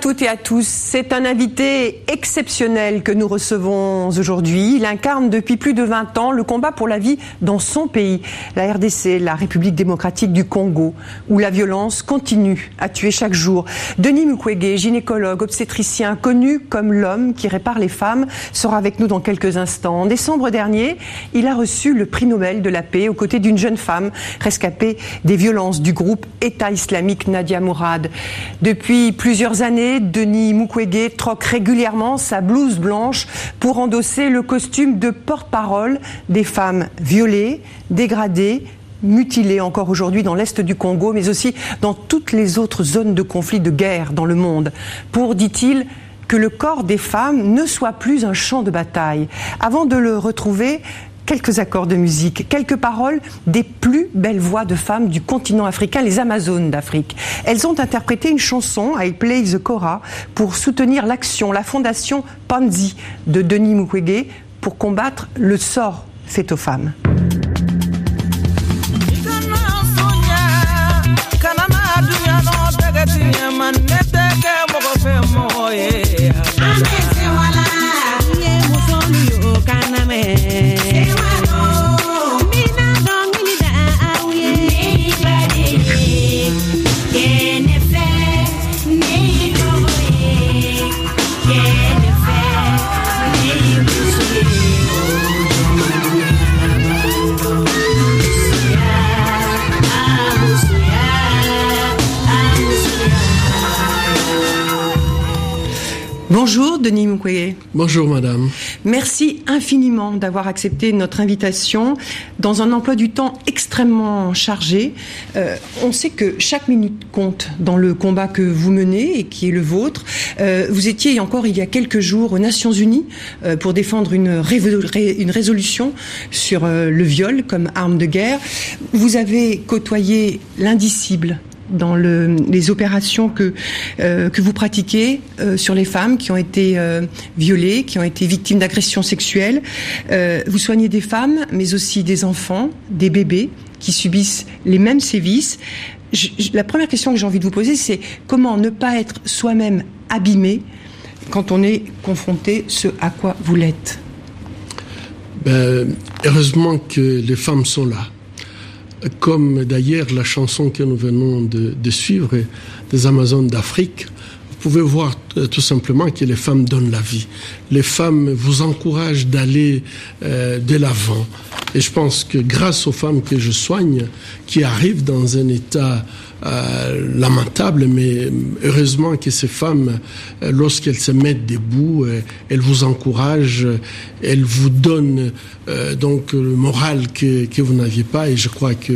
Toutes et à tous. C'est un invité exceptionnel que nous recevons aujourd'hui. Il incarne depuis plus de 20 ans le combat pour la vie dans son pays, la RDC, la République démocratique du Congo, où la violence continue à tuer chaque jour. Denis Mukwege, gynécologue, obstétricien, connu comme l'homme qui répare les femmes, sera avec nous dans quelques instants. En décembre dernier, il a reçu le prix Nobel de la paix aux côtés d'une jeune femme rescapée des violences du groupe État islamique Nadia Mourad. Depuis plus plusieurs années, Denis Mukwege troque régulièrement sa blouse blanche pour endosser le costume de porte-parole des femmes violées, dégradées, mutilées encore aujourd'hui dans l'Est du Congo, mais aussi dans toutes les autres zones de conflit, de guerre dans le monde. Pour, dit-il, que le corps des femmes ne soit plus un champ de bataille. Avant de le retrouver, quelques accords de musique, quelques paroles des plus belles voix de femmes du continent africain, les Amazones d'Afrique. Elles ont interprété une chanson, I Play the Cora, pour soutenir l'action, la fondation Panzi de Denis Mukwege pour combattre le sort fait aux femmes. Denis Mukwege. Bonjour madame. Merci infiniment d'avoir accepté notre invitation dans un emploi du temps extrêmement chargé. Euh, on sait que chaque minute compte dans le combat que vous menez et qui est le vôtre. Euh, vous étiez encore il y a quelques jours aux Nations Unies euh, pour défendre une, une résolution sur le viol comme arme de guerre. Vous avez côtoyé l'indicible dans le, les opérations que, euh, que vous pratiquez euh, sur les femmes qui ont été euh, violées, qui ont été victimes d'agressions sexuelles. vous soignez des femmes, mais aussi des enfants, des bébés qui subissent les mêmes sévices. la première question que j'ai envie de vous poser, c'est comment ne pas être soi-même abîmé quand on est confronté ce à quoi vous l'êtes? Ben, Heureusement que les femmes sont là comme d'ailleurs la chanson que nous venons de, suivre des Amazones d'Afrique, vous pouvez voir euh, tout simplement que les femmes donnent la vie. Les femmes vous encouragent d'aller euh, de l'avant. Et je pense que grâce aux femmes que je soigne, qui arrivent dans un état euh, lamentable, mais heureusement que ces femmes, euh, lorsqu'elles se mettent debout, euh, elles vous encouragent, elles vous donnent donc le moral que, que vous n'aviez pas. Et je crois que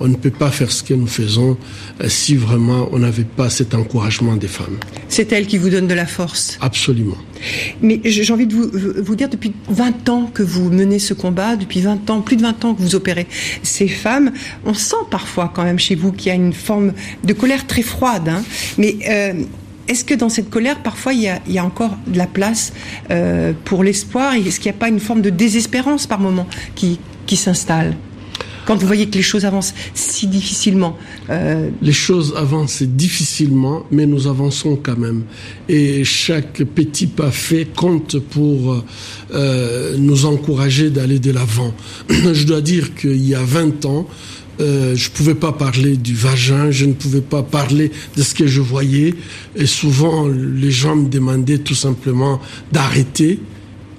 on ne peut pas faire ce que nous faisons si vraiment on n'avait pas cet encouragement des femmes. C'est elles qui vous donnent de la force. Absolument. Mais j'ai envie de vous, dire, depuis 20 ans que vous menez ce combat, depuis 20 ans, plus de 20 ans que vous opérez ces femmes, on sent parfois quand même chez vous qu'il y a une forme de colère très froide. Hein. Mais euh, est-ce que dans cette colère, parfois, il y a, encore de la place euh, pour l'espoir? Est-ce qu'il n'y a pas une forme de désespérance par moment qui s'installe? Quand vous voyez que les choses avancent si difficilement euh, Les choses avancent difficilement, mais nous avançons quand même. Et chaque petit pas fait compte pour nous encourager d'aller de l'avant. Je dois dire qu'il y a 20 ans, euh, je ne pouvais pas parler du vagin, je ne pouvais pas parler de ce que je voyais. Et souvent, les gens me demandaient tout simplement d'arrêter.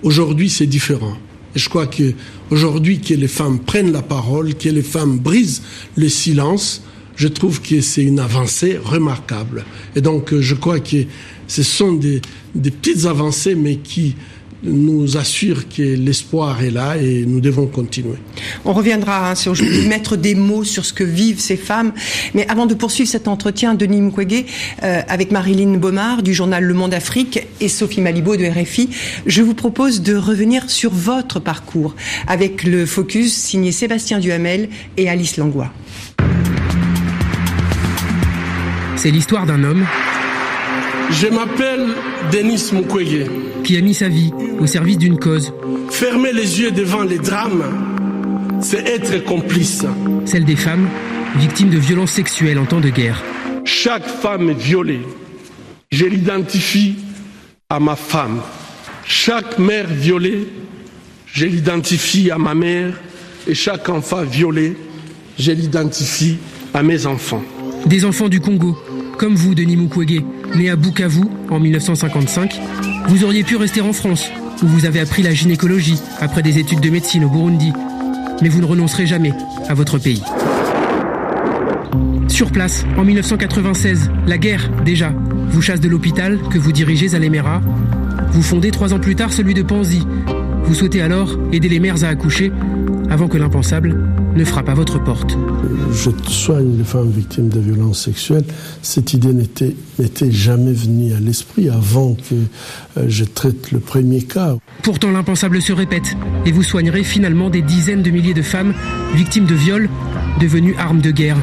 Aujourd'hui, c'est différent. Et je crois que aujourd'hui, que les femmes prennent la parole, que les femmes brisent le silence, je trouve que c'est une avancée remarquable. Et donc, euh, je crois que ce sont des, des petites avancées, mais qui nous assure que l'espoir est là et nous devons continuer. On reviendra hein, sur mettre des mots sur ce que vivent ces femmes. Mais avant de poursuivre cet entretien, Denis Mukwege, euh, avec Marilyn Baumard du journal Le Monde Afrique et Sophie Malibo de RFI, je vous propose de revenir sur votre parcours avec le focus signé Sébastien Duhamel et Alice Langlois. C'est l'histoire d'un homme. Je m'appelle Denis Mukwege qui a mis sa vie au service d'une cause. Fermer les yeux devant les drames, c'est être complice. Celle des femmes victimes de violences sexuelles en temps de guerre. Chaque femme violée je l'identifie à ma femme. Chaque mère violée, je l'identifie à ma mère. Et chaque enfant violé, je l'identifie à mes enfants. Des enfants du Congo, comme vous, Denis Mukwege, né à Bukavu en 1955, vous auriez pu rester en France, où vous avez appris la gynécologie après des études de médecine au Burundi. Mais vous ne renoncerez jamais à votre pays. Sur place, en 1996, la guerre, déjà, vous chasse de l'hôpital que vous dirigez à l'Emera. Vous fondez trois ans plus tard celui de Panzi. Vous souhaitez alors aider les mères à accoucher avant que l'impensable ne frappe à votre porte. Je soigne les femmes victimes de violences sexuelles. Cette idée n'était, jamais venue à l'esprit avant que euh, je traite le premier cas. Pourtant, l'impensable se répète et vous soignerez finalement des dizaines de milliers de femmes victimes de viols devenues armes de guerre.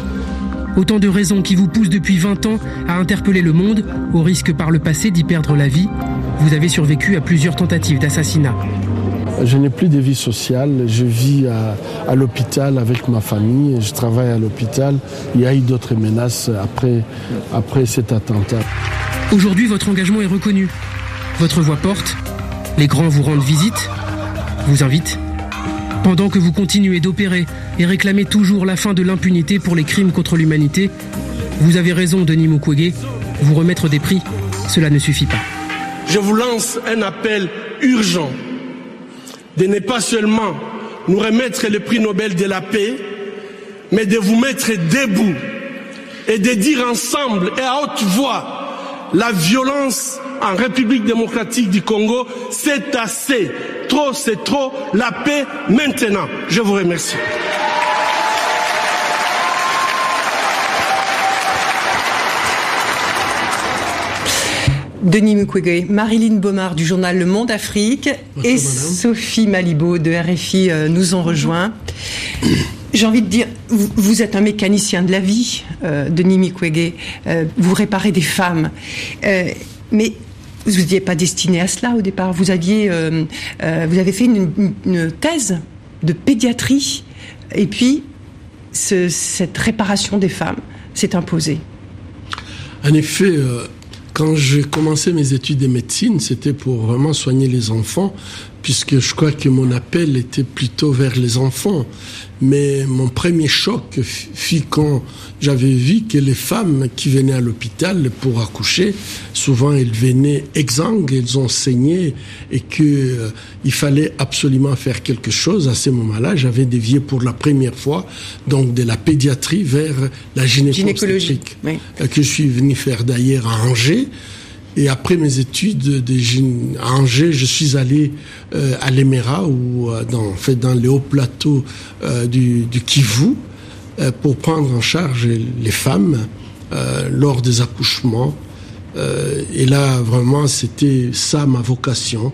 Autant de raisons qui vous poussent depuis 20 ans à interpeller le monde, au risque par le passé d'y perdre la vie. Vous avez survécu à plusieurs tentatives d'assassinat. Je n'ai plus de vie sociale. Je vis à, l'hôpital avec ma famille. Je travaille à l'hôpital. Il y a eu d'autres menaces après, après cet attentat. Aujourd'hui, votre engagement est reconnu. Votre voix porte. Les grands vous rendent visite, vous invitent. Pendant que vous continuez d'opérer et réclamer toujours la fin de l'impunité pour les crimes contre l'humanité, vous avez raison, Denis Mukwege. Vous remettre des prix, cela ne suffit pas. Je vous lance un appel urgent de ne pas seulement nous remettre le prix Nobel de la paix, mais de vous mettre debout et de dire ensemble et à haute voix la violence en République démocratique du Congo, c'est assez. Trop, c'est trop. La paix maintenant. Je vous remercie. Denis Mukwege, Marilyn Baumard du journal Le Monde Afrique et Sophie Malibaud de RFI euh, nous ont rejoints. J'ai envie de dire, vous, êtes un mécanicien de la vie, euh, Denis Mukwege. Euh, vous réparez des femmes. mais vous n'étiez pas destiné à cela au départ. Vous, aviez, vous avez fait une, thèse de pédiatrie. Et puis, cette réparation des femmes s'est imposée. En effet, quand j'ai commencé mes études de médecine, c'était pour vraiment soigner les enfants, puisque je crois que mon appel était plutôt vers les enfants. Mais mon premier choc fut quand j'avais vu que les femmes qui venaient à l'hôpital pour accoucher, souvent elles venaient exsangues, elles ont saigné et que euh, il fallait absolument faire quelque chose. À ce moment-là, j'avais dévié pour la première fois donc de la pédiatrie vers la gynécologie, euh, que je suis venu faire d'ailleurs à Angers. Et après mes études de, à Angers, je suis allé euh, à l'Emera, ou euh, dans, en fait, dans les hauts plateaux euh, du, du, Kivu, pour prendre en charge les femmes lors des accouchements. et là, vraiment, c'était ça ma vocation.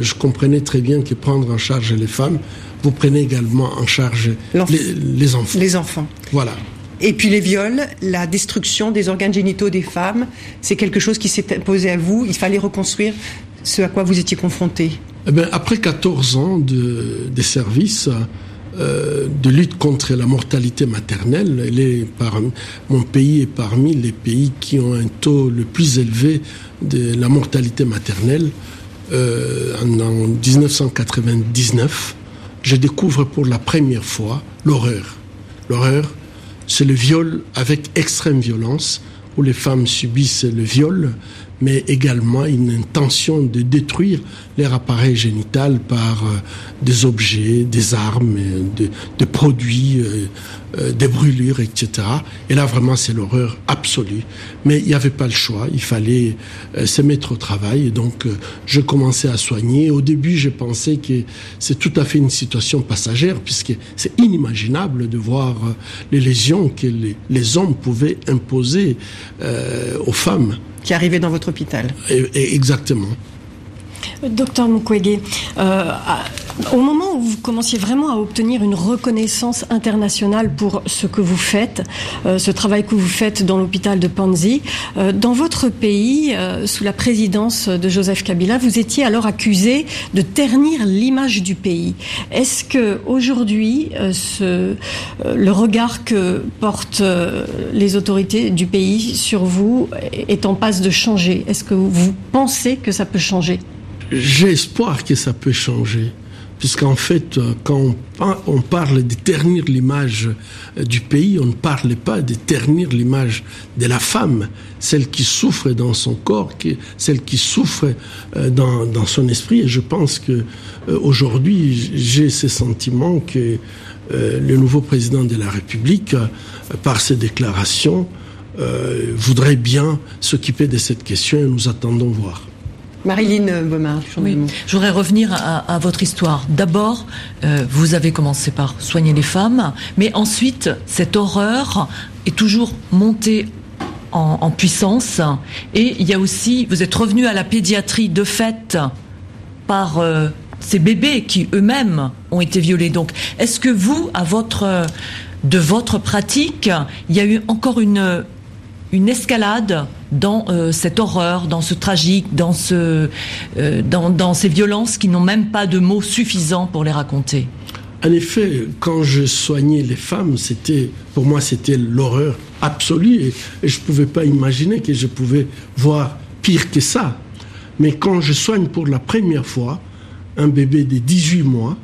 je comprenais très bien que prendre en charge les femmes, vous prenez également en charge les, les enfants. Les enfants. Voilà. Et puis les viols, la destruction des organes génitaux des femmes, c'est quelque chose qui s'est imposé à vous. Il fallait reconstruire ce à quoi vous étiez confronté. Eh après 14 ans de, de service, euh, de lutte contre la mortalité maternelle, elle est mon pays est parmi les pays qui ont un taux le plus élevé de la mortalité maternelle. Euh, en, en 1999, je découvre pour la première fois l'horreur. L'horreur c'est le viol avec extrême violence, où les femmes subissent le viol, mais également une intention de détruire leur appareil génital par euh, des objets, des armes, des produits, euh, euh, des brûlures, etc. Et là, vraiment, c'est l'horreur absolue. Mais il n'y avait pas le choix, il fallait se mettre au travail. Et donc, je commençais à soigner. Au début, je pensais que c'est tout à fait une situation passagère, puisque c'est inimaginable de voir les lésions que les, hommes pouvaient imposer aux femmes qui arrivait dans votre hôpital. exactement. Docteur Mukwege, euh, Au moment où vous commenciez vraiment à obtenir une reconnaissance internationale pour ce que vous faites, euh, ce travail que vous faites dans l'hôpital de Panzi, euh, dans votre pays, euh, sous la présidence de Joseph Kabila, vous étiez alors accusé de ternir l'image du pays. Est-ce que aujourd'hui, le regard que portent les autorités du pays sur vous est en passe de changer? Est-ce que vous pensez que ça peut changer? Espoir que ça peut changer puisqu'en fait, euh, quand on parle de ternir l'image euh, du pays, on ne parle pas de ternir l'image de la femme, celle qui souffre dans son corps, celle qui souffre euh, dans, son esprit. Et je pense que aujourd'hui, j'ai ce sentiment que le nouveau président de la République, par ses déclarations, voudrait bien s'occuper de cette question et nous attendons voir. Marilyn Baumard, oui. Je voudrais revenir à, votre histoire. D'abord, euh, vous avez commencé par soigner les femmes, mais ensuite, cette horreur est toujours montée en, puissance. Et il y a aussi, vous êtes revenu à la pédiatrie de fait par euh, ces bébés qui eux-mêmes ont été violés. Donc, est-ce que vous, à votre, de votre pratique, il y a eu encore une une escalade dans euh, cette horreur, dans ce tragique, dans, ce, euh, dans, ces violences qui n'ont même pas de mots suffisants pour les raconter. En effet, quand je soignais les femmes, c'était pour moi c'était l'horreur absolue et, je ne pouvais pas imaginer que je pouvais voir pire que ça. Mais quand je soigne pour la première fois un bébé de 18 mois,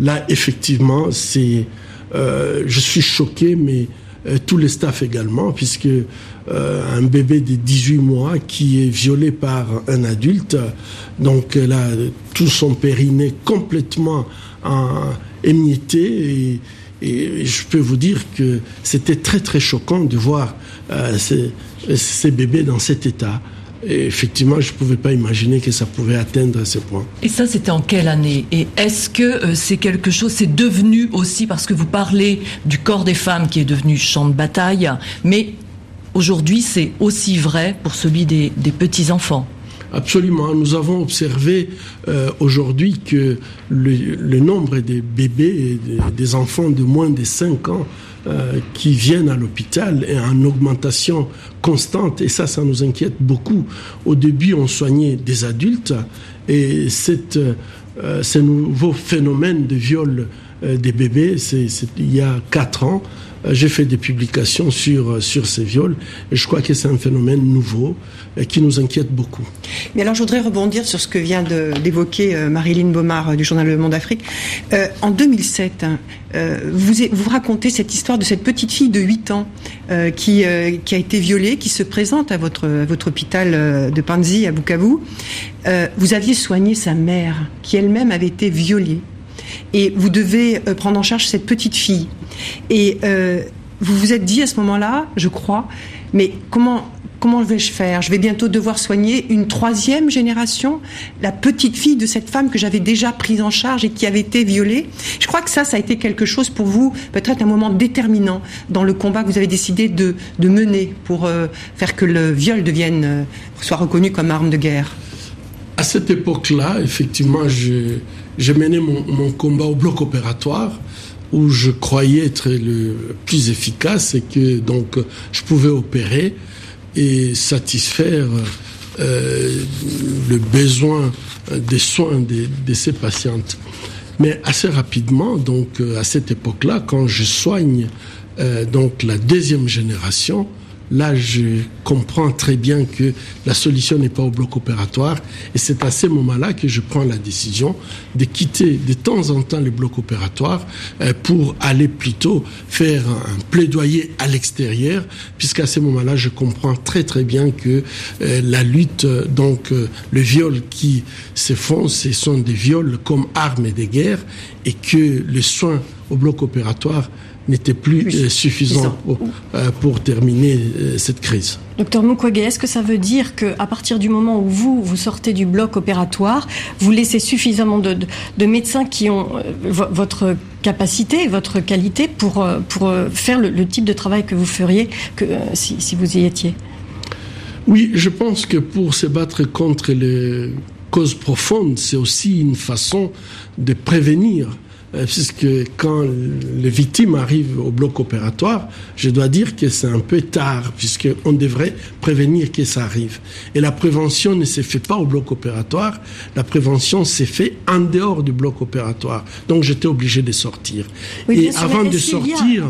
là effectivement, c'est euh, je suis choqué, mais euh, tous les staffs également, puisque euh, un bébé de 18 mois qui est violé par un adulte, donc là, tout son périnée complètement en, émietté et, et, je peux vous dire que c'était très très choquant de voir euh, ces, ces bébés dans cet état. Et effectivement, je ne pouvais pas imaginer que ça pouvait atteindre ce point. Et ça, c'était en quelle année? Et est-ce que euh, c'est quelque chose, c'est devenu aussi, parce que vous parlez du corps des femmes qui est devenu champ de bataille, mais aujourd'hui, c'est aussi vrai pour celui des, petits-enfants? Absolument. Nous avons observé euh, aujourd'hui que le, nombre des bébés et des enfants de moins de 5 ans euh, qui viennent à l'hôpital est en augmentation constante et ça, ça nous inquiète beaucoup. Au début, on soignait des adultes et cette, euh, ce nouveau phénomène de viol euh, des bébés, c'est il y a quatre ans, j'ai fait des publications sur, sur ces viols et je crois que c'est un phénomène nouveau qui nous inquiète beaucoup. Mais alors je voudrais rebondir sur ce que vient d'évoquer euh, Marilyn Baumard euh, du journal Le Monde Afrique. Euh, en 2007, hein, vous, vous racontez cette histoire de cette petite fille de 8 ans qui, qui a été violée, qui se présente à votre, votre hôpital de Panzi à Bukavu. vous aviez soigné sa mère qui elle-même avait été violée et vous devez prendre en charge cette petite fille. Et vous vous êtes dit à ce moment-là, je crois, mais comment comment vais-je faire? Je vais bientôt devoir soigner une troisième génération, la petite fille de cette femme que j'avais déjà prise en charge et qui avait été violée? Je crois que ça, ça a été quelque chose pour vous, peut-être un moment déterminant dans le combat que vous avez décidé de, mener pour euh, faire que le viol devienne, euh, soit reconnu comme arme de guerre. À cette époque-là, effectivement, j'ai mené mon, combat au bloc opératoire où je croyais être le plus efficace et que donc je pouvais opérer et satisfaire euh, le besoin des soins de, de, ces patientes. Mais assez rapidement, donc euh, à cette époque-là, quand je soigne euh, donc la deuxième génération, Là, je comprends très bien que la solution n'est pas au bloc opératoire. Et c'est à ce moment-là que je prends la décision de quitter de temps en temps le bloc opératoire euh, pour aller plutôt faire un plaidoyer à l'extérieur puisqu'à ce moment-là, je comprends très très bien que euh, la lutte, donc euh, le viol qui se font, ce sont des viols comme armes de guerre et que le soin au bloc opératoire n'était plus, euh, suffisant euh, pour, terminer euh, cette crise. Docteur Mukwege, est-ce que ça veut dire qu'à partir du moment où vous, vous sortez du bloc opératoire, vous laissez suffisamment de, médecins qui ont votre capacité, votre qualité pour, pour faire le, type de travail que vous feriez que, si, vous y étiez? Oui, je pense que pour se battre contre les cause profonde, c'est aussi une façon de prévenir euh, puisque quand les victimes arrivent au bloc opératoire, je dois dire que c'est un peu tard, puisqu'on devrait prévenir que ça arrive. Et la prévention ne se fait pas au bloc opératoire, la prévention s'est fait en dehors du bloc opératoire. Donc j'étais obligé de sortir. et avant de sortir,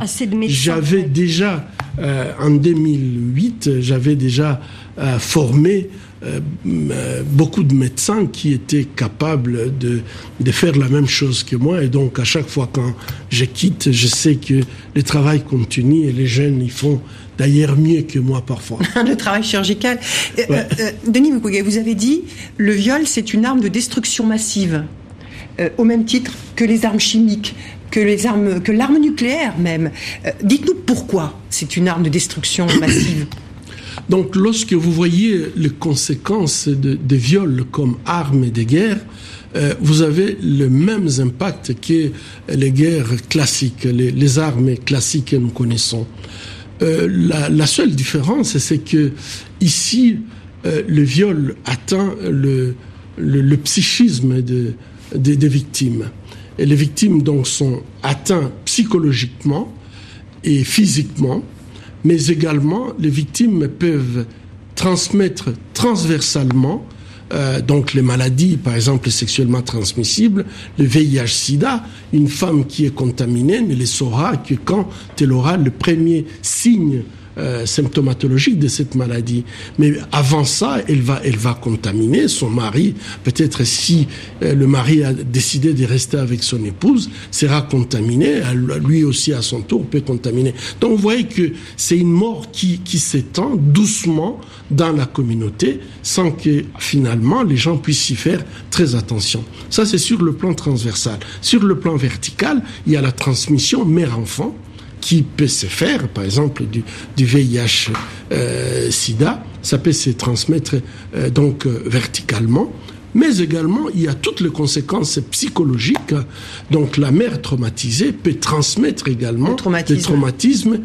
j'avais déjà, euh, en 2008, j'avais déjà euh, formé euh, beaucoup de médecins qui étaient capables de, de faire la même chose que moi. Et donc, à chaque fois quand je quitte, je sais que le travail continue et les jeunes, ils font d'ailleurs mieux que moi parfois. le travail chirurgical. Denis Mukwege, vous avez dit, le viol, c'est une arme de destruction massive. au même titre que les armes chimiques, que les armes, que l'arme nucléaire même. Dites-nous pourquoi c'est une arme de destruction massive. Donc lorsque vous voyez les conséquences des viols comme armes de guerre, euh, vous avez le même impact que les guerres classiques, les, armes classiques que nous connaissons. Euh, la, seule différence, c'est que ici, euh, le viol atteint le, psychisme des victimes. Les victimes donc sont atteintes psychologiquement et physiquement mais également les victimes peuvent transmettre transversalement euh, donc les maladies, par exemple sexuellement transmissibles, le VIH-Sida, une femme qui est contaminée ne le saura que quand elle aura le premier signe euh, symptomatologique de cette maladie. Mais avant ça, elle va, elle va contaminer son mari. Peut-être si euh, le mari a décidé de rester avec son épouse, sera contaminé. Lui aussi, à son tour, peut contaminer. Donc, vous voyez que c'est une mort qui, qui s'étend doucement dans la communauté sans que finalement les gens puissent y faire très attention. Ça, c'est sur le plan transversal. Sur le plan vertical, il y a la transmission mère-enfant qui peut se faire, par exemple du, du VIH euh, SIDA, ça peut se transmettre euh, donc euh, verticalement. Mais également, il y a toutes les conséquences psychologiques. Donc, la mère traumatisée peut transmettre également des traumatismes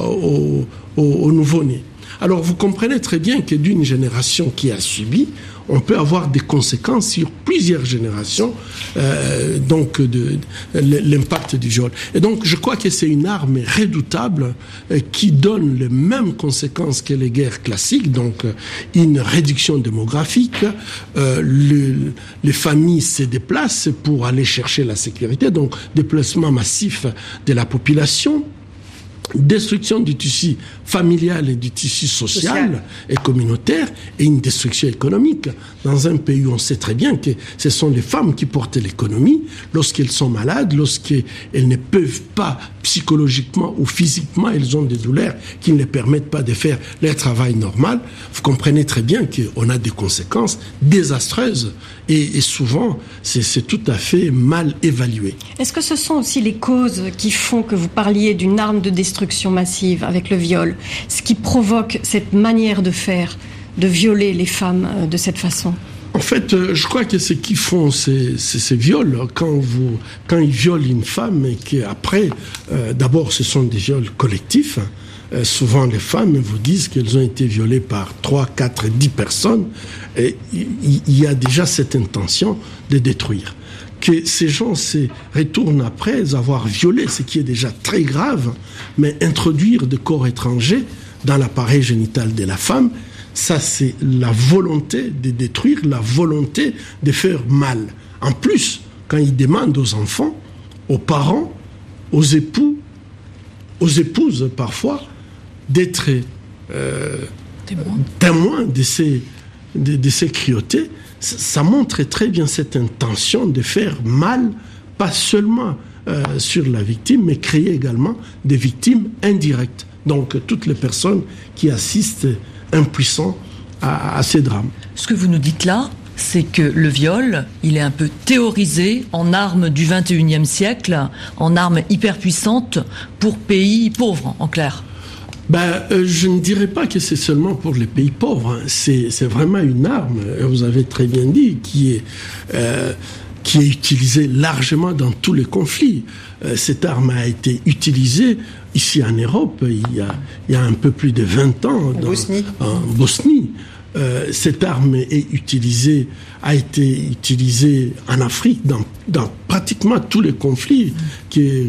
au, au, au nouveau-né. Alors, vous comprenez très bien que d'une génération qui a subi, on peut avoir des conséquences sur plusieurs générations, euh, donc de, l'impact du viol. Et donc, je crois que c'est une arme redoutable euh, qui donne les mêmes conséquences que les guerres classiques, donc euh, une réduction démographique, les familles se déplacent pour aller chercher la sécurité, donc déplacement massif de la population destruction du tissu familial et du tissu social, et communautaire et une destruction économique. Dans un pays où on sait très bien que ce sont les femmes qui portent l'économie, lorsqu'elles sont malades, lorsqu'elles ne peuvent pas psychologiquement ou physiquement, elles ont des douleurs qui ne les permettent pas de faire leur travail normal, vous comprenez très bien qu'on a des conséquences désastreuses et, souvent c'est tout à fait mal évalué. Est-ce que ce sont aussi les causes qui font que vous parliez d'une arme de destruction massive avec le viol, ce qui provoque cette manière de faire, de violer les femmes euh, de cette façon en fait, euh, je crois que ce qu'ils font ces, viols, quand, vous, quand ils violent une femme et qu'après, euh, d'abord ce sont des viols collectifs, euh, souvent les femmes vous disent qu'elles ont été violées par 3, 4, 10 personnes, et il y, a déjà cette intention de détruire. Que ces gens se retournent après avoir violé, ce qui est déjà très grave, mais introduire des corps étrangers dans l'appareil génital de la femme, ça, c'est la volonté de détruire, la volonté de faire mal. En plus, quand ils demandent aux enfants, aux parents, aux époux, aux épouses parfois, d'être euh, témoins de ces, de, ces cruautés, ça montre très bien cette intention de faire mal, pas seulement euh, sur la victime, mais créer également des victimes indirectes. Donc toutes les personnes qui assistent impuissant à, ces drames. Ce que vous nous dites là, c'est que le viol, il est un peu théorisé en arme du 21e siècle, en arme hyper puissante pour pays pauvres, en clair. Ben, euh, je ne dirais pas que c'est seulement pour les pays pauvres. Hein. C'est vraiment une arme, vous avez très bien dit, qui est, euh, qui est utilisée largement dans tous les conflits. Euh, cette arme a été utilisée ici en Europe il y a, il y a un peu plus de 20 ans. En Bosnie. En Bosnie. euh, cette arme est utilisée, a été utilisée en Afrique dans, dans pratiquement tous les conflits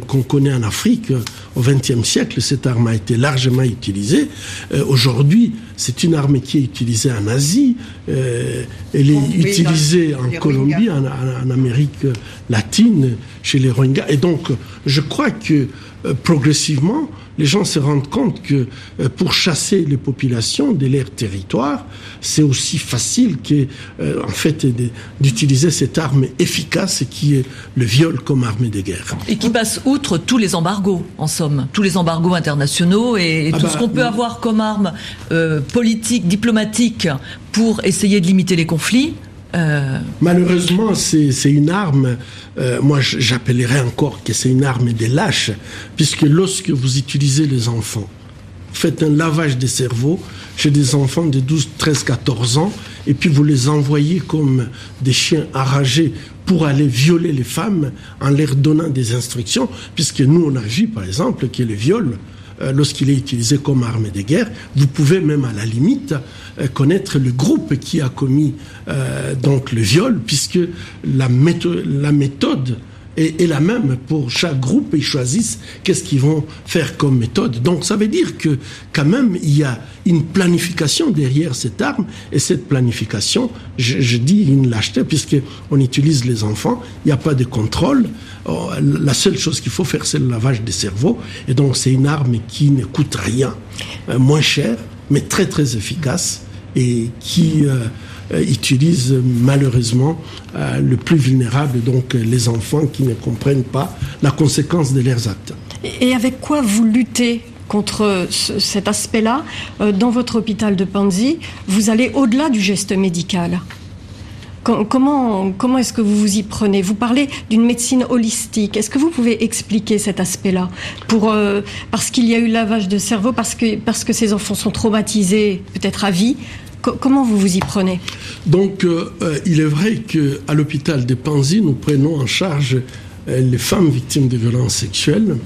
qu'on connaît en Afrique au XXe siècle. Cette arme a été largement utilisée. Euh, aujourd'hui, c'est une arme qui est utilisée en Asie. Euh, elle est utilisée en Colombie, en, en, Amérique latine, chez les Rohingyas. Et donc, je crois que progressivement, les gens se rendent compte que euh, pour chasser les populations de leur territoire, c'est aussi facile que, euh, en fait, d'utiliser cette arme efficace qui est le viol comme arme de guerre. Et qui passe outre tous les embargos, en somme, tous les embargos internationaux et, ah tout bah, ce qu'on peut avoir comme arme politique, diplomatique pour essayer de limiter les conflits. Malheureusement, c'est une arme euh, moi j'appellerais encore que c'est une arme des lâches, puisque lorsque vous utilisez les enfants, faites un lavage des cerveaux chez des enfants de 12, 13, 14 ans, et puis vous les envoyez comme des chiens enragés pour aller violer les femmes en leur donnant des instructions, puisque nous on a vu par exemple que le viol, euh, lorsqu'il est utilisé comme arme de guerre, vous pouvez même à la limite euh, connaître le groupe qui a commis euh, donc le viol, puisque la méthode, la méthode est, la même pour chaque groupe. Ils choisissent qu'est-ce qu'ils vont faire comme méthode. Donc ça veut dire que quand même il y a une planification derrière cette arme et cette planification, je, dis une lâcheté puisque on utilise les enfants, il n'y a pas de contrôle. Oh, la seule chose qu'il faut faire, c'est le lavage des cerveaux. Et donc c'est une arme qui ne coûte rien, moins cher, mais très très efficace et qui euh, euh, utilise malheureusement euh, le plus vulnérable, donc les enfants qui ne comprennent pas la conséquence de leurs actes. Et avec quoi vous luttez contre cet aspect-là Dans votre hôpital de Panzi, vous allez au-delà du geste médical. Comment, comment est-ce que vous vous y prenez? Vous parlez d'une médecine holistique. Est-ce que vous pouvez expliquer cet aspect-là? Pour Parce qu'il y a eu lavage de cerveau, parce que, parce que ces enfants sont traumatisés, peut-être à vie comment vous vous y prenez? Donc, euh, euh, il est vrai qu'à l'hôpital de Panzi, nous prenons en charge euh, les femmes victimes de violences sexuelles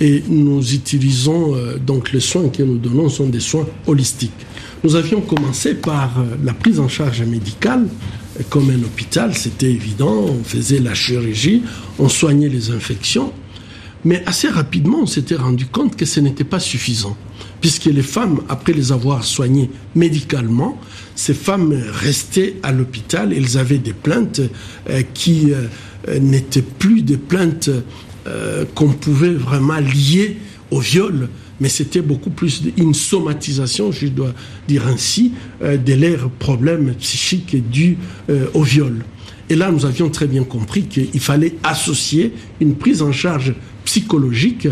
et nous utilisons donc les soins que nous donnons sont des soins holistiques. Nous avions commencé par la prise en charge médicale comme un hôpital, c'était évident, on faisait la chirurgie, on soignait les infections, mais assez rapidement on s'était rendu compte que ce n'était pas suffisant. Puisque les femmes, après les avoir soignées médicalement, ces femmes restaient à l'hôpital, elles avaient des plaintes euh, qui euh, n'étaient plus des plaintes euh, qu'on pouvait vraiment lier au viol, mais c'était beaucoup plus une somatisation, je dois dire ainsi, de leurs problèmes psychiques dus au viol. Et là, nous avions très bien compris qu'il fallait associer une prise en charge psychologique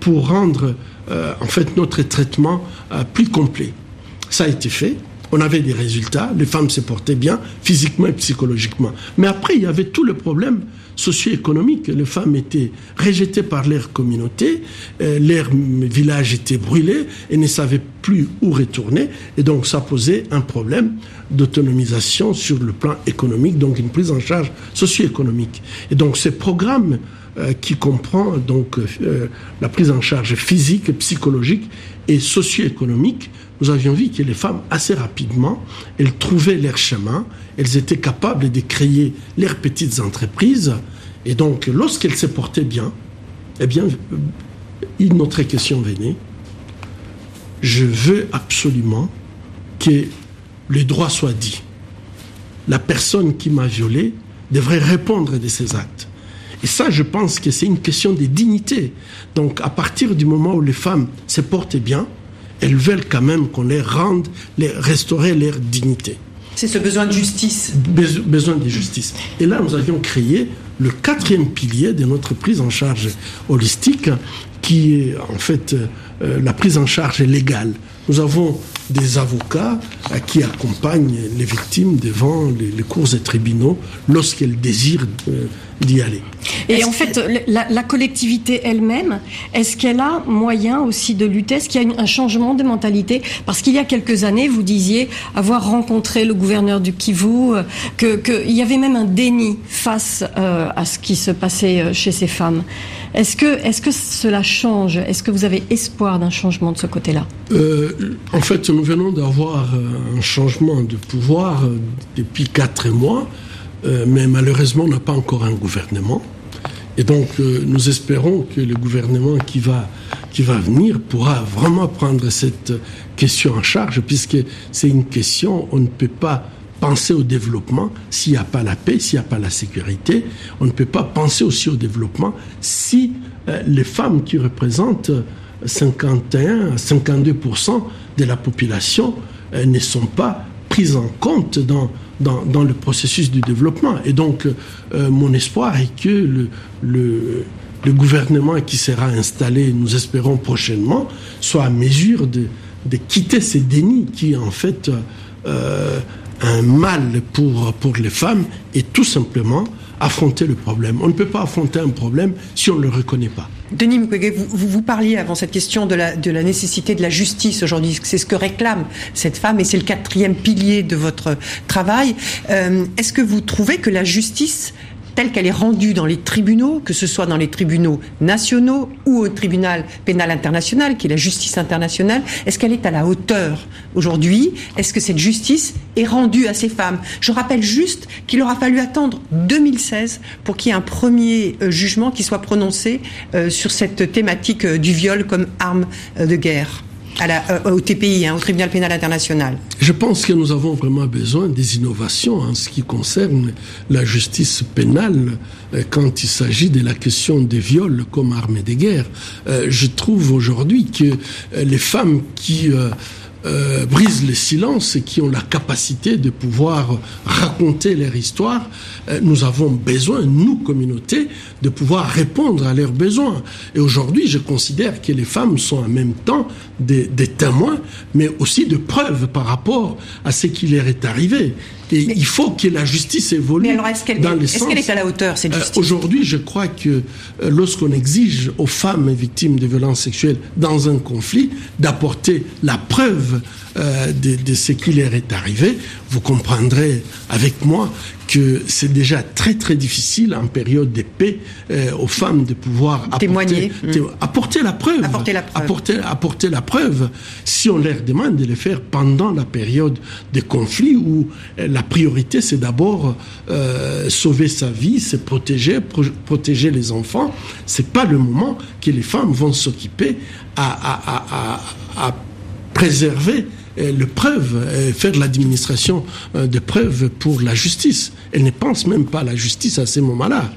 pour rendre euh, en fait notre traitement euh, plus complet. Ça a été fait. On avait des résultats, les femmes se portaient bien physiquement et psychologiquement. Mais après, il y avait tout le problème socio-économique. Les femmes étaient rejetées par leur communauté, euh, leur village était brûlé et ne savaient plus où retourner. Et donc, ça posait un problème d'autonomisation sur le plan économique, donc une prise en charge socio-économique. Et donc, ces programmes euh, qui comprend donc euh, la prise en charge physique, psychologique et socio-économique, nous avions vu que les femmes, assez rapidement, elles trouvaient leur chemin, elles étaient capables de créer leurs petites entreprises, et donc lorsqu'elles se portaient bien, eh bien, une autre question venait. Je veux absolument que les droits soient dits. La personne qui m'a violée devrait répondre de ses actes. Et ça, je pense que c'est une question de dignité. Donc, à partir du moment où les femmes se portent bien, elles veulent quand même qu'on les rende, les restaurer leur dignité. C'est ce besoin de justice. besoin de justice. Et là, nous avions créé le quatrième pilier de notre prise en charge holistique, qui est en fait euh, la prise en charge légale. Nous avons des avocats euh, qui accompagnent les victimes devant les, cours et tribunaux lorsqu'elles désirent euh, d'y aller. Et en fait, la, collectivité elle-même, est-ce qu'elle a moyen aussi de lutter? Est-ce qu'il y a un changement de mentalité? Parce qu'il y a quelques années, vous disiez avoir rencontré le gouverneur du Kivu, euh, qu'il y avait même un déni face à ce qui se passait chez ces femmes. Est-ce que, est que cela change? Est-ce que vous avez espoir d'un changement de ce côté-là? Euh, En fait, nous venons d'avoir un changement de pouvoir depuis quatre mois, mais malheureusement, on n'a pas encore un gouvernement. Et donc, nous espérons que le gouvernement qui va, qui va venir pourra vraiment prendre cette question en charge, puisque c'est une question, on ne peut pas penser au développement s'il n'y a pas la paix, s'il n'y a pas la sécurité. On ne peut pas penser aussi au développement si euh, les femmes qui représentent 51 52% de la population euh, ne sont pas prises en compte dans, dans, le processus du développement. Et donc, euh, mon espoir est que le, le, le, gouvernement qui sera installé, nous espérons prochainement, soit à mesure de, de quitter ces dénis qui, en fait, un mal pour, pour les femmes et tout simplement affronter le problème. On ne peut pas affronter un problème si on ne le reconnaît pas. Denis Mukwege, vous, vous, parliez avant cette question de la, nécessité de la justice aujourd'hui. C'est ce que réclame cette femme et c'est le quatrième pilier de votre travail. Euh, est-ce que vous trouvez que la justice telle qu'elle est rendue dans les tribunaux, que ce soit dans les tribunaux nationaux ou au tribunal pénal international, qui est la justice internationale, est-ce qu'elle est à la hauteur aujourd'hui? Est-ce que cette justice est rendue à ces femmes? Je rappelle juste qu'il aura fallu attendre 2016 pour qu'il y ait un premier euh, jugement qui soit prononcé euh, sur cette thématique euh, du viol comme arme de guerre euh, au TPI, hein, au tribunal pénal international Je pense que nous avons vraiment besoin des innovations en ce qui concerne la justice pénale euh, quand il s'agit de la question des viols comme arme de guerre. Euh, je trouve aujourd'hui que les femmes qui brisent le silence et qui ont la capacité de pouvoir raconter leur histoire, nous avons besoin, nous, communauté, de pouvoir répondre à leurs besoins. Et aujourd'hui, je considère que les femmes sont en même temps des, des témoins, mais aussi de preuves par rapport à ce qui leur est arrivé. Et il faut que la justice évolue mais alors est-ce qu'elle, dans Est-ce qu'elle est à la hauteur, cette euh, justice Aujourd'hui, je crois que lorsqu'on exige aux femmes victimes de violences sexuelles dans un conflit d'apporter la preuve euh, de, ce qui leur est arrivé, vous comprendrez avec moi que c'est déjà très très difficile en période de paix euh, aux femmes de pouvoir témoigner, apporter, la preuve, apporter la preuve, apporter, apporter la preuve. Si on leur demande de le faire pendant la période de conflit où euh, la priorité c'est d'abord sauver sa vie, c'est protéger, protéger les enfants, c'est pas le moment que les femmes vont s'occuper à, à, à, à préserver euh, le preuve, euh, faire l'administration euh, de preuves pour la justice. Elle ne pense même pas à la justice à ces moments-là.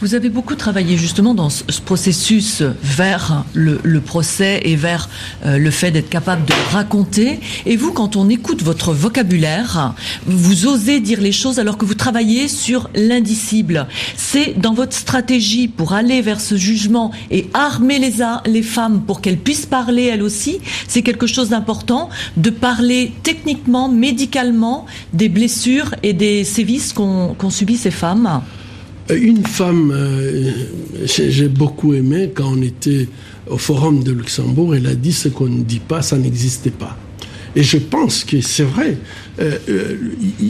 Vous avez beaucoup travaillé justement dans ce processus vers le, procès et vers euh, le fait d'être capable de raconter. Et vous, quand on écoute votre vocabulaire, vous osez dire les choses alors que vous travaillez sur l'indicible. C'est dans votre stratégie pour aller vers ce jugement et armer les, les femmes pour qu'elles puissent parler elles aussi. C'est quelque chose d'important de parler techniquement, médicalement des blessures et des sévices qu'ont subit ces femmes. Une femme, euh, j'ai beaucoup aimé quand on était au Forum de Luxembourg, elle a dit ce qu'on ne dit pas, ça n'existait pas. Et je pense que c'est vrai. Euh, euh,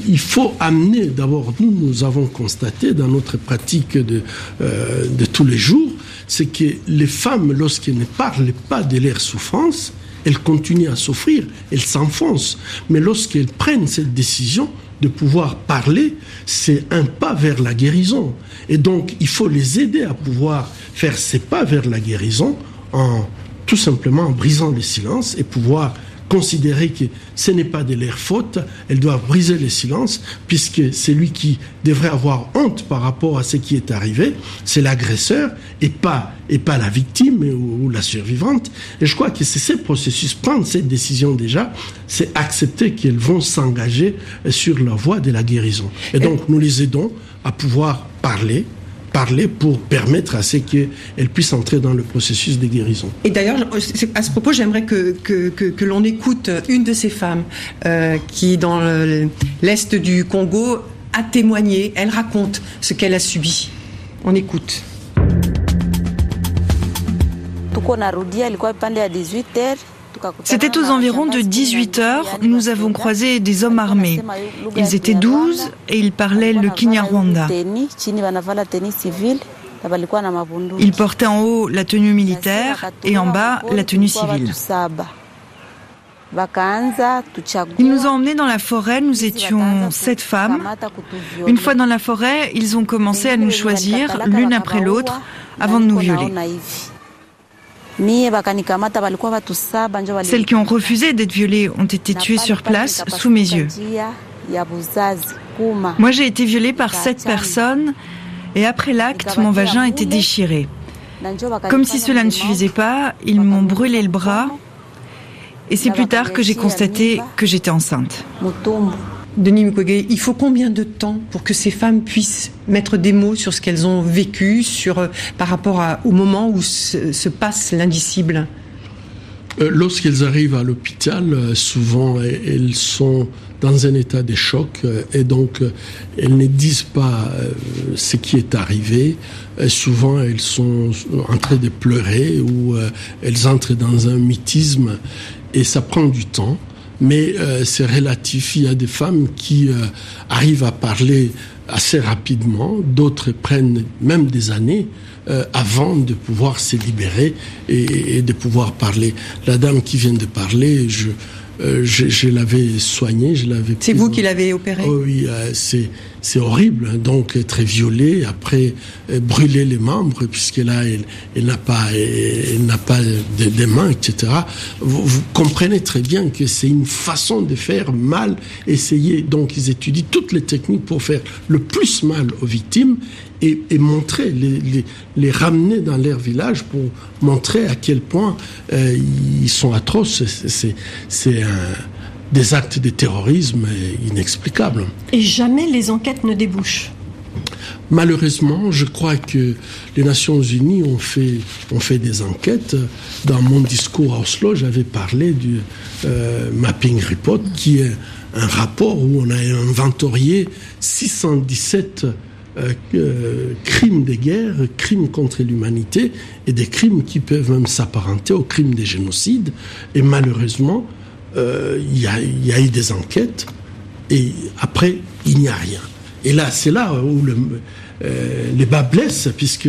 il faut amener, d'abord, nous, nous avons constaté dans notre pratique de, de tous les jours, c'est que les femmes, lorsqu'elles ne parlent pas de leur souffrance, elles continuent à souffrir, elles s'enfoncent. Mais lorsqu'elles prennent cette décision, de pouvoir parler, c'est un pas vers la guérison. Et donc, il faut les aider à pouvoir faire ces pas vers la guérison en tout simplement en brisant le silence et pouvoir considérer que ce n'est pas de leur faute, elles doivent briser le silence, puisque c'est lui qui devrait avoir honte par rapport à ce qui est arrivé, c'est l'agresseur et pas, et pas la victime ou, la survivante. Et je crois que c'est ce processus, prendre cette décision déjà, c'est accepter qu'elles vont s'engager sur la voie de la guérison. Et donc nous les aidons à pouvoir parler, parler pour permettre à ce qu'elle puisse entrer dans le processus de guérison. Et d'ailleurs, à ce propos, j'aimerais que, que, que, l'on écoute une de ces femmes euh, qui, dans l'est du Congo, a témoigné, elle raconte ce qu'elle a subi. On écoute. C'était aux environs de 18 heures. Nous avons croisé des hommes armés. Ils étaient 12 et ils parlaient le Kinyarwanda. Ils portaient en haut la tenue militaire et en bas la tenue civile. Ils nous ont emmenés dans la forêt, nous étions sept femmes. Une fois dans la forêt, ils ont commencé à nous choisir l'une après l'autre avant de nous violer. Celles qui ont refusé d'être violées ont été tuées sur place sous mes yeux. Moi, j'ai été violée par sept personnes et après l'acte, mon vagin était déchiré. Comme si cela ne suffisait pas, ils m'ont brûlé le bras et c'est plus tard que j'ai constaté que j'étais enceinte. Denis Mukwege, il faut combien de temps pour que ces femmes puissent mettre des mots sur ce qu'elles ont vécu, sur, euh, par rapport au moment où se, passe l'indicible? Euh, Lorsqu'elles arrivent à l'hôpital, euh, souvent elles sont dans un état de choc et donc elles ne disent pas ce qui est arrivé. souvent elles sont en train de pleurer ou elles entrent dans un mythisme et ça prend du temps mais euh, c'est relatif. Il y a des femmes qui euh, arrivent à parler assez rapidement, d'autres prennent même des années euh, avant de pouvoir se libérer et, et, de pouvoir parler. La dame qui vient de parler, je, euh, je, je l'avais soigné, je l'avais. C'est vous qui l'avez opéré oh, Oui, euh, c'est c'est horrible. Hein. Donc être violée, après euh, brûler les membres, puisque là elle, elle n'a pas elle, n'a pas de, mains, etc. Vous, vous, comprenez très bien que c'est une façon de faire mal. Essayer. Donc ils étudient toutes les techniques pour faire le plus mal aux victimes et, et montrer, les, les, les, ramener dans leur village pour montrer à quel point euh, ils sont atroces. C'est des actes de terrorisme inexplicables. Et jamais les enquêtes ne débouchent. Malheureusement, je crois que les Nations Unies ont fait, ont fait des enquêtes. Dans mon discours à Oslo, j'avais parlé du euh, Mapping Report, qui est un rapport où on a inventorié 617 euh, euh, crimes de guerre, crimes contre l'humanité et des crimes qui peuvent même s'apparenter aux crimes des génocides. Et malheureusement, euh, il y, a, y, a eu des enquêtes et après, il n'y a rien. Et là, c'est là où le, euh, les bas blessent, puisque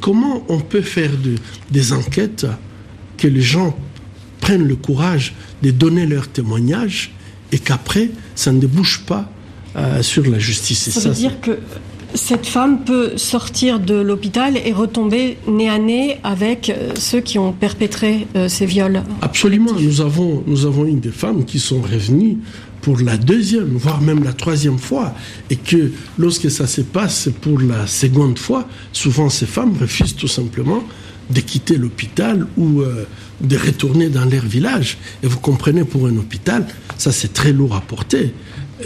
comment on peut faire de, des enquêtes que les gens prennent le courage de donner leur témoignage et qu'après, ça ne débouche pas euh, sur la justice? Ça, ça veut dire que cette femme peut sortir de l'hôpital et retomber nez à nez avec euh, ceux qui ont perpétré euh, ces viols. Absolument. Nous avons, nous avons eu des femmes qui sont revenues pour la deuxième, voire même la troisième fois, et que lorsque ça se passe pour la seconde fois, souvent ces femmes refusent tout simplement de quitter l'hôpital ou euh, de retourner dans leur village. Et vous comprenez, pour un hôpital, ça c'est très lourd à porter.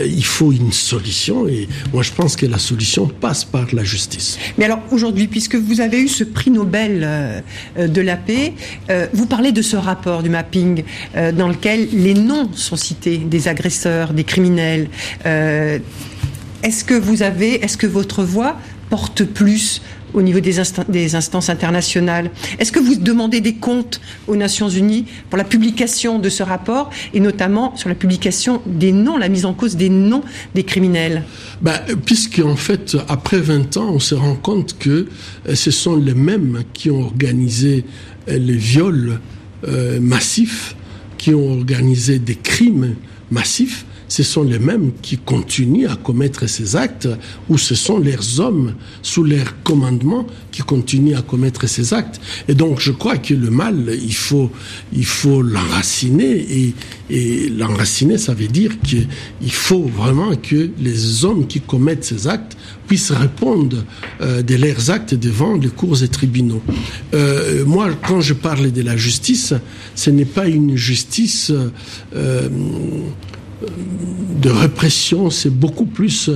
Euh, il faut une solution et moi je pense que la solution passe par la justice. Mais alors aujourd'hui, puisque vous avez eu ce prix Nobel euh, de la paix, euh, vous parlez de ce rapport du mapping dans lequel les noms sont cités des agresseurs, des criminels. est-ce que vous avez, est-ce que votre voix porte plus au niveau des, des instances internationales. Est-ce que vous demandez des comptes aux Nations Unies pour la publication de ce rapport et notamment sur la publication des noms, la mise en cause des noms des criminels? Ben, Puisqu'en fait, après 20 ans, on se rend compte que euh, ce sont les mêmes qui ont organisé euh, les viols euh, massifs, qui ont organisé des crimes massifs ce sont les mêmes qui continuent à commettre ces actes, ou ce sont leurs hommes sous leur commandement qui continuent à commettre ces actes. Et donc, je crois que le mal, il faut, l'enraciner, et, et l'enraciner, ça veut dire qu'il faut vraiment que les hommes qui commettent ces actes puissent répondre euh, de leurs actes devant les cours et tribunaux. Euh, moi, quand je parle de la justice, ce n'est pas une justice euh, de répression, c'est beaucoup plus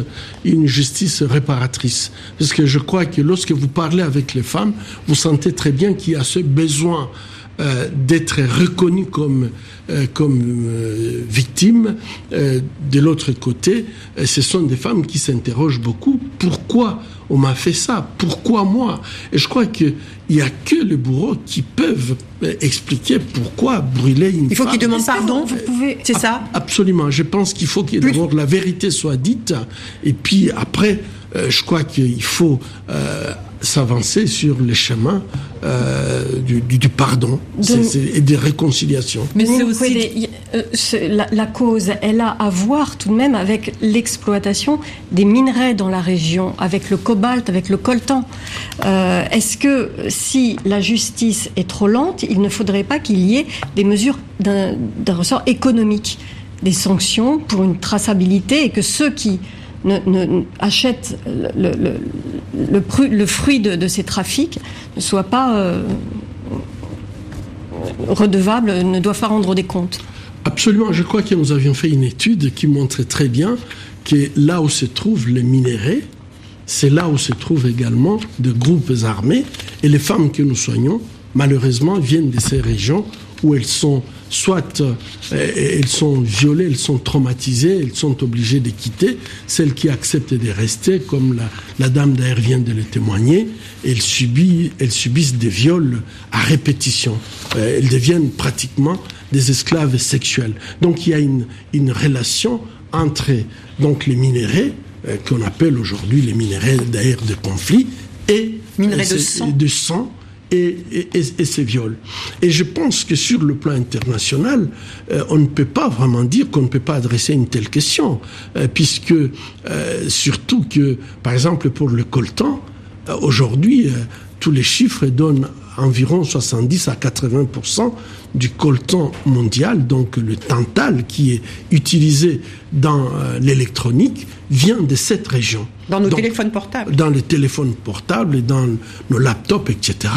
une justice réparatrice. Parce que je crois que lorsque vous parlez avec les femmes, vous sentez très bien qu'il y a ce besoin euh, d'être reconnu comme euh, comme euh, victimes. Euh, de l'autre côté, ce sont des femmes qui s'interrogent beaucoup. Pourquoi on m'a fait ça. Pourquoi moi? Et je crois qu'il n'y a que les bourreaux qui peuvent expliquer pourquoi brûler une femme. Il faut qu'ils demandent pardon, vous pouvez... C'est ça? Absolument. Je pense qu'il faut que d'abord la vérité soit dite et puis après je crois qu'il faut s'avancer sur les chemins euh, du, du, pardon et des réconciliations. Mais c'est aussi euh, la, la, cause, elle a à voir tout de même avec l'exploitation des minerais dans la région, avec le cobalt, avec le coltan. Euh, Est-ce que si la justice est trop lente, il ne faudrait pas qu'il y ait des mesures d'un ressort économique, des sanctions pour une traçabilité et que ceux qui ne, achètent le, fruit de, ces trafics ne soient pas euh, redevables, ne doivent pas rendre des comptes. Absolument. Je crois que nous avions fait une étude qui montrait très bien que là où se trouvent les minéraux, c'est là où se trouvent également des groupes armés. Et les femmes que nous soignons, malheureusement, viennent de ces régions où elles sont soit euh, elles sont violées, elles sont traumatisées, elles sont obligées de quitter. Celles qui acceptent de rester, comme la, dame d'air vient de le témoigner, elles, subissent, elles subissent des viols à répétition. Euh, elles deviennent pratiquement des esclaves sexuels. Donc il y a une, une relation entre donc, les minéraux, euh, qu'on appelle aujourd'hui les minéraux d'air de conflit, et minerais de De sang et, et, ces viols. Et je pense que sur le plan international, euh, on ne peut pas vraiment dire qu'on ne peut pas adresser une telle question, euh, puisque euh, surtout que, par exemple, pour le coltan, aujourd'hui, tous les chiffres donnent environ 70 à 80 du coltan mondial, donc le tantal qui est utilisé dans l'électronique, vient de cette région. Dans nos téléphones portables Dans les téléphones portables et dans nos laptops, etc.,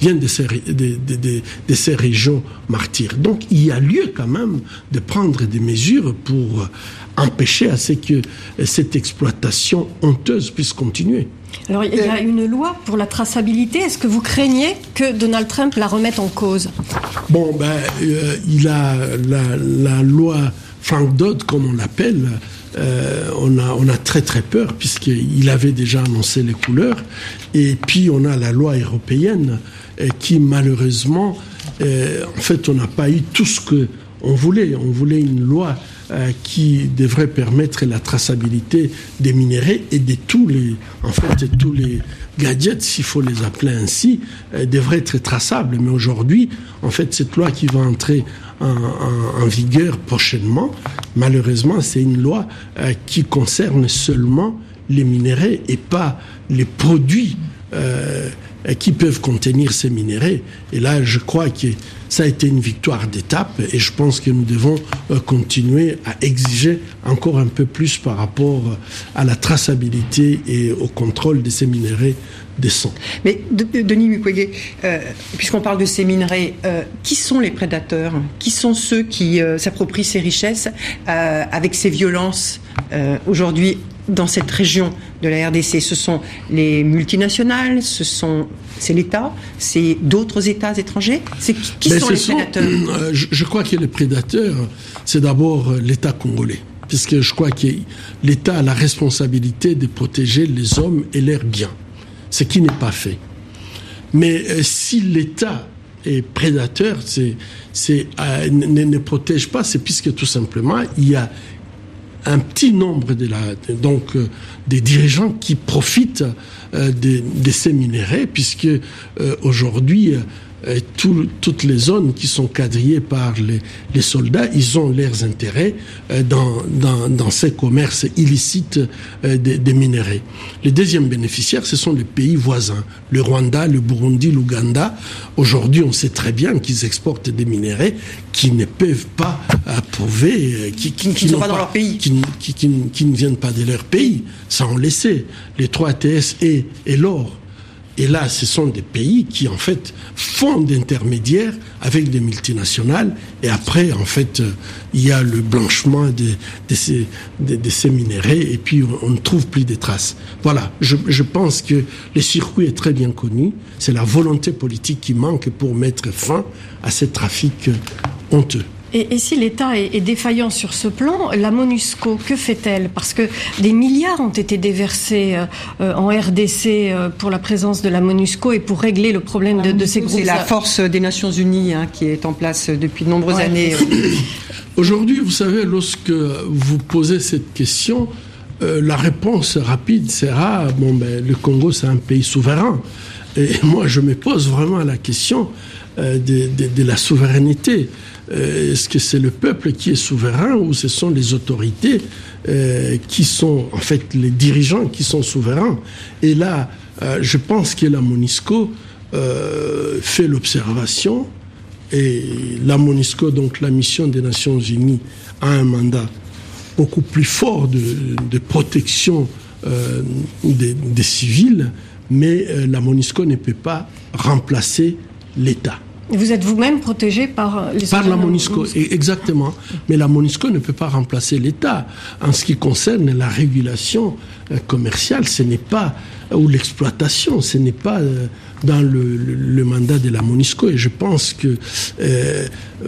viennent de ces, de, de, ces régions martyrs. Donc il y a lieu quand même de prendre des mesures pour empêcher à ce que cette exploitation honteuse puisse continuer. Alors, il y a une loi pour la traçabilité. Est-ce que vous craignez que Donald Trump la remette en cause? Bon, ben, euh, il a la, loi Frank Dodd, comme on l'appelle, euh, on, a, on a très très peur puisqu'il avait déjà annoncé les couleurs. Et puis on a la loi européenne euh, qui malheureusement, en fait, on n'a pas eu tout ce que on voulait. On voulait une loi qui devrait permettre la traçabilité des minéraux et de tous les, en fait, tous les gadgets, s'il faut les appeler ainsi, devraient être traçables. Mais aujourd'hui, en fait, cette loi qui va entrer en, vigueur prochainement. Malheureusement, c'est une loi euh, qui concerne seulement les minéraux et pas les produits euh, qui peuvent contenir ces minéraux. Et là, je crois que ça a été une victoire d'étape et je pense que nous devons euh, continuer à exiger encore un peu plus par rapport à la traçabilité et au contrôle de ces minéraux descend. Mais Denis Mukwege, euh, puisqu'on parle de ces minerais, euh, qui sont les prédateurs? Qui sont ceux qui euh, s'approprient ces richesses avec ces violences aujourd'hui dans cette région de la RDC Ce sont les multinationales, ce sont c'est l'État, c'est d'autres États étrangers? C'est qui, sont les prédateurs? je, je, crois que les prédateurs, c'est d'abord l'État congolais puisque je crois que l'État a la responsabilité de protéger les hommes et leurs biens ce qui n'est pas fait. Mais euh, si l'État est prédateur, c'est, euh, ne, protège pas, c'est puisque tout simplement il y a un petit nombre de la, donc euh, des dirigeants qui profitent de, ces minéraux, puisque aujourd'hui toutes les zones qui sont quadrillées par les, soldats, ils ont leurs intérêts euh, dans, dans, ces commerces illicites euh, des, minéraux. Les deuxièmes bénéficiaires, ce sont les pays voisins, le Rwanda, le Burundi, l'Ouganda. Aujourd'hui, on sait très bien qu'ils exportent des minéraux qui ne peuvent pas approuver, euh, qui, qui, ne sont pas dans leur pays, qui, qui, ne viennent pas de leur pays. Ça, on le sait. Les 3 ATS et, et l'or. Et là, ce sont des pays qui, en fait, font d'intermédiaires avec des multinationales. Et après, en fait, euh, il y a le blanchiment de, ces, minéraux et puis on ne trouve plus de traces. Voilà, je, je pense que le circuit est très bien connu. C'est la volonté politique qui manque pour mettre fin à ces trafics honteux. Et, si l'État est, défaillant sur ce plan, la MONUSCO, que fait-elle? Parce que des milliards ont été déversés euh, en RDC euh, pour la présence de la MONUSCO et pour régler le problème de, ces groupes. C'est la force des Nations Unies hein, qui est en place depuis de nombreuses années. Aujourd'hui, vous savez, lorsque vous posez cette question, euh, la réponse rapide sera bon, ben, le Congo, c'est un pays souverain. Et moi, je me pose vraiment la question euh, de, de, la souveraineté. Euh, est-ce que c'est le peuple qui est souverain ou ce sont les autorités qui sont, en fait, les dirigeants qui sont souverains? Et là, je pense que la MONISCO fait l'observation et la MONUSCO, donc la mission des Nations Unies, a un mandat beaucoup plus fort de, protection euh, des, civils, mais euh, la MONUSCO ne peut pas remplacer l'État. Vous êtes vous-même protégé par les Par la MONUSCO, exactement. Mais la MONUSCO ne peut pas remplacer l'État. En ce qui concerne la régulation euh, commerciale, ce n'est pas, ou l'exploitation, ce n'est pas dans le, mandat de la MONUSCO. Et je pense que,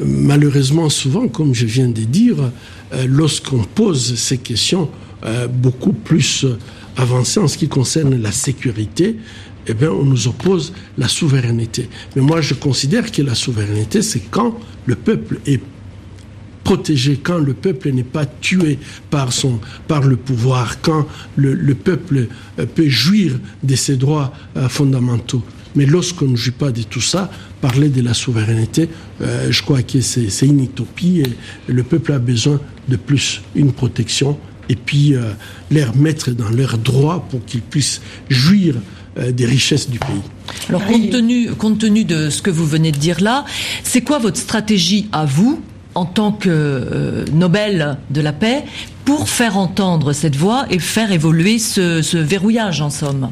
malheureusement, souvent, comme je viens de dire, euh, lorsqu'on pose ces questions euh, beaucoup plus avancées en ce qui concerne la sécurité, eh bien, on nous oppose la souveraineté. Mais moi, je considère que la souveraineté, c'est quand le peuple est protégé, quand le peuple n'est pas tué par, son, par le pouvoir, quand le, peuple euh, peut jouir de ses droits fondamentaux. Mais lorsqu'on ne joue pas de tout ça, parler de la souveraineté, euh, je crois que c'est une utopie et le peuple a besoin de plus, une protection et puis euh, les remettre dans leurs droits pour qu'ils puissent jouir euh, des richesses du pays. Alors compte tenu, compte tenu de ce que vous venez de dire là, c'est quoi votre stratégie à vous en tant que Nobel de la paix pour faire entendre cette voix et faire évoluer ce, ce verrouillage en somme?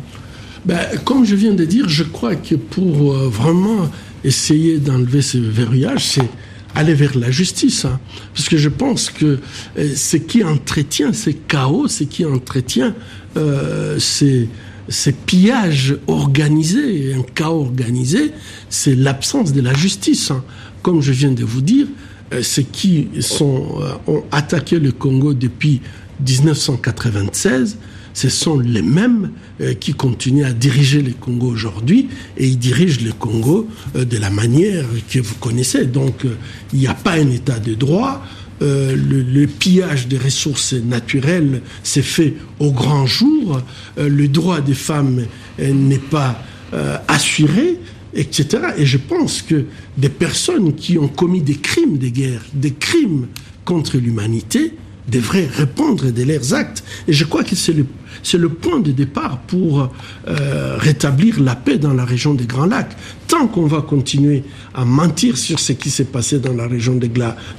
Ben, Comme je viens de dire, je crois que pour vraiment essayer d'enlever ce verrouillage, c'est aller vers la justice. Hein. Parce que je pense que euh, ce qui entretient ces chaos, ce qui entretient euh, ces, ces pillages organisés, un chaos organisé, c'est l'absence de la justice. Hein. Comme je viens de vous dire, euh, ceux qui sont, euh, ont attaqué le Congo depuis 1996, ce sont les mêmes euh, qui continuent à diriger le Congo aujourd'hui et ils dirigent le Congo de la manière que vous connaissez. Donc il n'y a pas un état de droit. Le, pillage des ressources naturelles s'est fait au grand jour. le droit des femmes n'est pas assuré, etc. Et je pense que des personnes qui ont commis des crimes de guerre, des crimes contre l'humanité, devraient répondre de leurs actes. Et je crois que c'est le, point de départ pour euh, rétablir la paix dans la région des Grands Lacs. Tant qu'on va continuer à mentir sur ce qui s'est passé dans la région des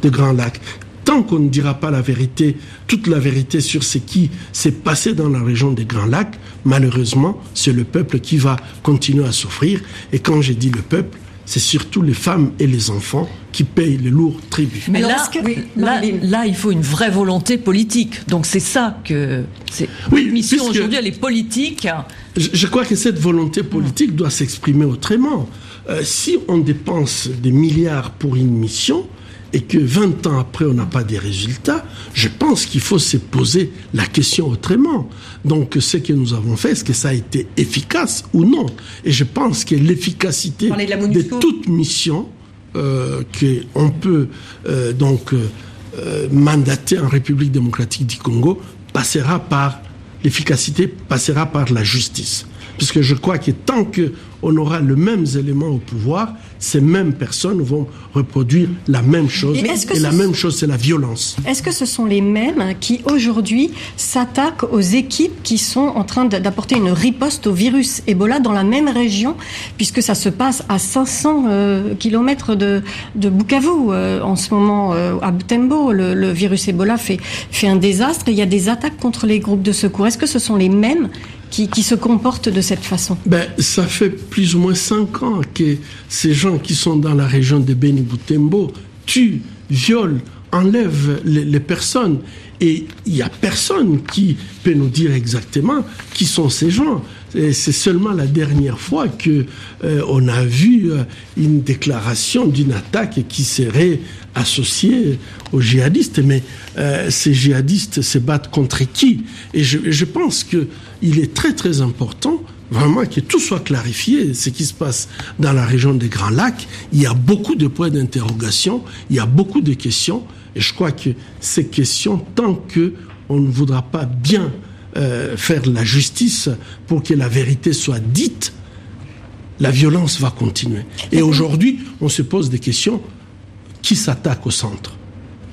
Grands Lacs, tant qu'on ne dira pas la vérité, toute la vérité sur ce qui s'est passé dans la région des Grands Lacs, malheureusement, c'est le peuple qui va continuer à souffrir. Et quand j'ai dit le peuple, c'est surtout les femmes et les enfants qui payent le lourd tribut. Mais là, là, il faut une vraie volonté politique. Donc c'est ça que c'est. Oui, mission aujourd'hui, elle est politique. Je, crois que cette volonté politique doit s'exprimer autrement. Euh, si on dépense des milliards pour une mission, et que 20 ans après on n'a pas des résultats, je pense qu'il faut se poser la question autrement. Donc ce que nous avons fait, est-ce que ça a été efficace ou non? Et je pense que l'efficacité de, toute mission euh, qu'on peut euh, donc euh, mandater en République démocratique du Congo passera par l'efficacité passera par la justice. Parce que je crois que tant qu'on aura les mêmes éléments au pouvoir, ces mêmes personnes vont reproduire la même chose. Et, la même chose, c'est la violence. Est-ce que ce sont les mêmes qui, aujourd'hui, s'attaquent aux équipes qui sont en train d'apporter une riposte au virus Ebola dans la même région, puisque ça se passe à 500 euh, kilomètres de, de Bukavu euh, en ce moment, euh, à Butembo. Le, le, virus Ebola fait, fait un désastre il y a des attaques contre les groupes de secours. Est-ce que ce sont les mêmes qui, se comportent de cette façon ben, Ça fait plus ou moins cinq ans que ces gens qui sont dans la région de Beni Butembo tuent, violent, enlèvent les, personnes. Et il n'y a personne qui peut nous dire exactement qui sont ces gens. C'est seulement la dernière fois que euh, on a vu euh, une déclaration d'une attaque qui serait associée aux djihadistes. Mais euh, ces djihadistes se battent contre qui? Et je, je pense que il est très très important vraiment que tout soit clarifié, ce qui se passe dans la région des Grands Lacs. Il y a beaucoup de points d'interrogation, il y a beaucoup de questions, et je crois que ces questions, tant que on ne voudra pas bien euh, faire la justice pour que la vérité soit dite, la violence va continuer. Et aujourd'hui, on se pose des questions. Qui s'attaque au centre?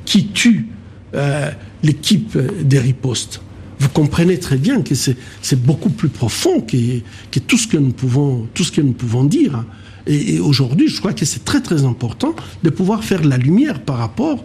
Qui tue euh, l'équipe des ripostes? Vous comprenez très bien que c'est beaucoup plus profond que, que, tout ce que nous pouvons, tout ce que nous pouvons dire. Et, aujourd'hui, je crois que c'est très très important de pouvoir faire la lumière par rapport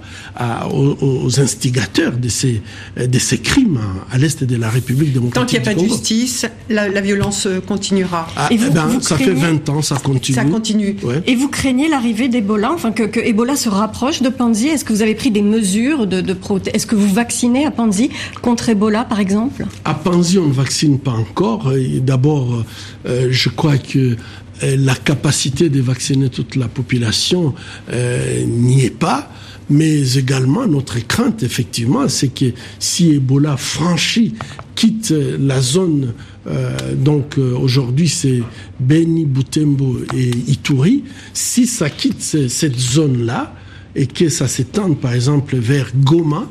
aux, instigateurs de ces, de ces crimes à, l'est de la République démocratique. Tant qu'il n'y a pas de justice, la, violence continuera. Ah, et vous, eh ben, ça fait 20 ans, ça continue. Ça continue. Et vous craignez l'arrivée d'Ebola, enfin que, que, Ebola se rapproche de Panzi? Est-ce que vous avez pris des mesures de, de Est-ce que vous vaccinez à Panzi contre Ebola, par exemple? À Panzi, on ne vaccine pas encore. D'abord, euh, je crois que euh, la capacité de vacciner toute la population euh, n'y est pas. Mais également, notre crainte, effectivement, c'est que si Ebola franchit, quitte la zone, euh, donc aujourd'hui c'est Beni, Butembo et Ituri, si ça quitte cette zone-là et que ça s'étende par exemple vers Goma,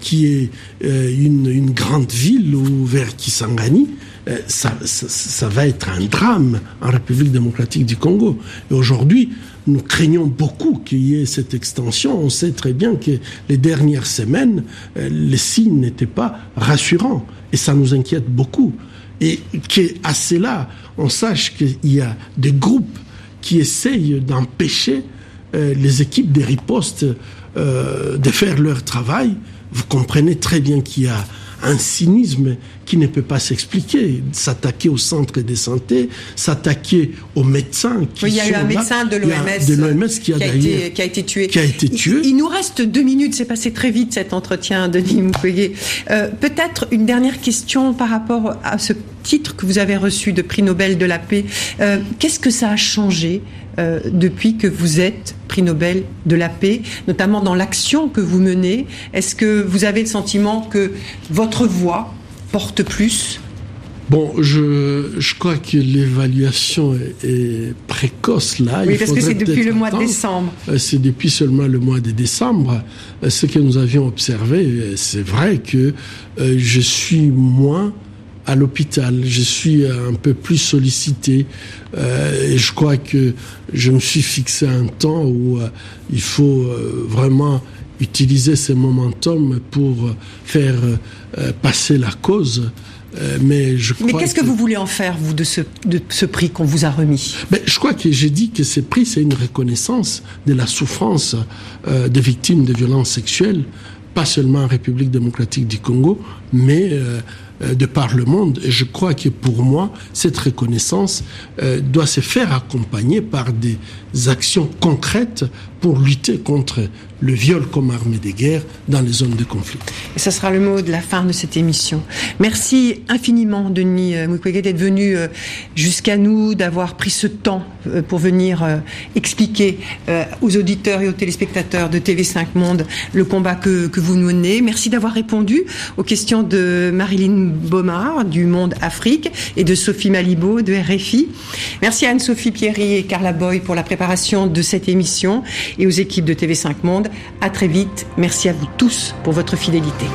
qui est une, une, grande ville, ou vers Kisangani, euh, ça, ça, va être un drame en République démocratique du Congo. Et aujourd'hui, nous craignons beaucoup qu'il y ait cette extension. On sait très bien que les dernières semaines, euh, les signes n'étaient pas rassurants. Et ça nous inquiète beaucoup. Et qu'à cela, on sache qu'il y a des groupes qui essayent d'empêcher euh, les équipes des ripostes de faire leur travail. Vous comprenez très bien qu'il y a un cynisme qui ne peut pas s'expliquer. S'attaquer au centre de santé, s'attaquer aux médecins qui oui, il y a eu un médecin de l'OMS qui, a, été, qui a été tué. Qui a été tué. Il, nous reste deux minutes, c'est passé très vite cet entretien, Denis Mukwege. Euh, Peut-être une dernière question par rapport à ce titre que vous avez reçu de prix Nobel de la paix. Euh, Qu'est-ce que ça a changé euh, depuis que vous êtes prix Nobel de la paix, notamment dans l'action que vous menez Est-ce que vous avez le sentiment que votre voix porte plus? Bon, je, je crois que l'évaluation est, précoce là. Oui, parce que c'est depuis le mois de décembre. Euh, c'est depuis seulement le mois de décembre. Euh, ce que nous avions observé, c'est vrai que je suis moins à l'hôpital. Je suis un peu plus sollicité euh, et je crois que je me suis fixé un temps où euh, il faut euh, vraiment utiliser ces momentum pour faire passer la cause. mais je Mais qu'est-ce que, vous voulez en faire, vous, de ce, de ce prix qu'on vous a remis? Ben, Je crois que j'ai dit que ce prix, c'est une reconnaissance de la souffrance des victimes de violences sexuelles, pas seulement en République démocratique du Congo, mais euh, de par le monde. Et je crois que pour moi, cette reconnaissance euh, doit se faire accompagner par des actions concrètes pour lutter contre le viol comme arme de guerre dans les zones de conflit. Et ce sera le mot de la fin de cette émission. Merci infiniment, Denis euh, Mukwege, d'être venu euh, jusqu'à nous, d'avoir pris ce temps euh, pour venir expliquer aux auditeurs et aux téléspectateurs de TV5 Monde le combat que, que vous menez. Merci d'avoir répondu aux questions de Marilyn Baumard du Monde Afrique et de Sophie Malibaud de RFI. Merci à Anne-Sophie Pierry et Carla Boy pour la préparation de cette émission et aux équipes de TV5 Monde. À très vite. Merci à vous tous pour votre fidélité.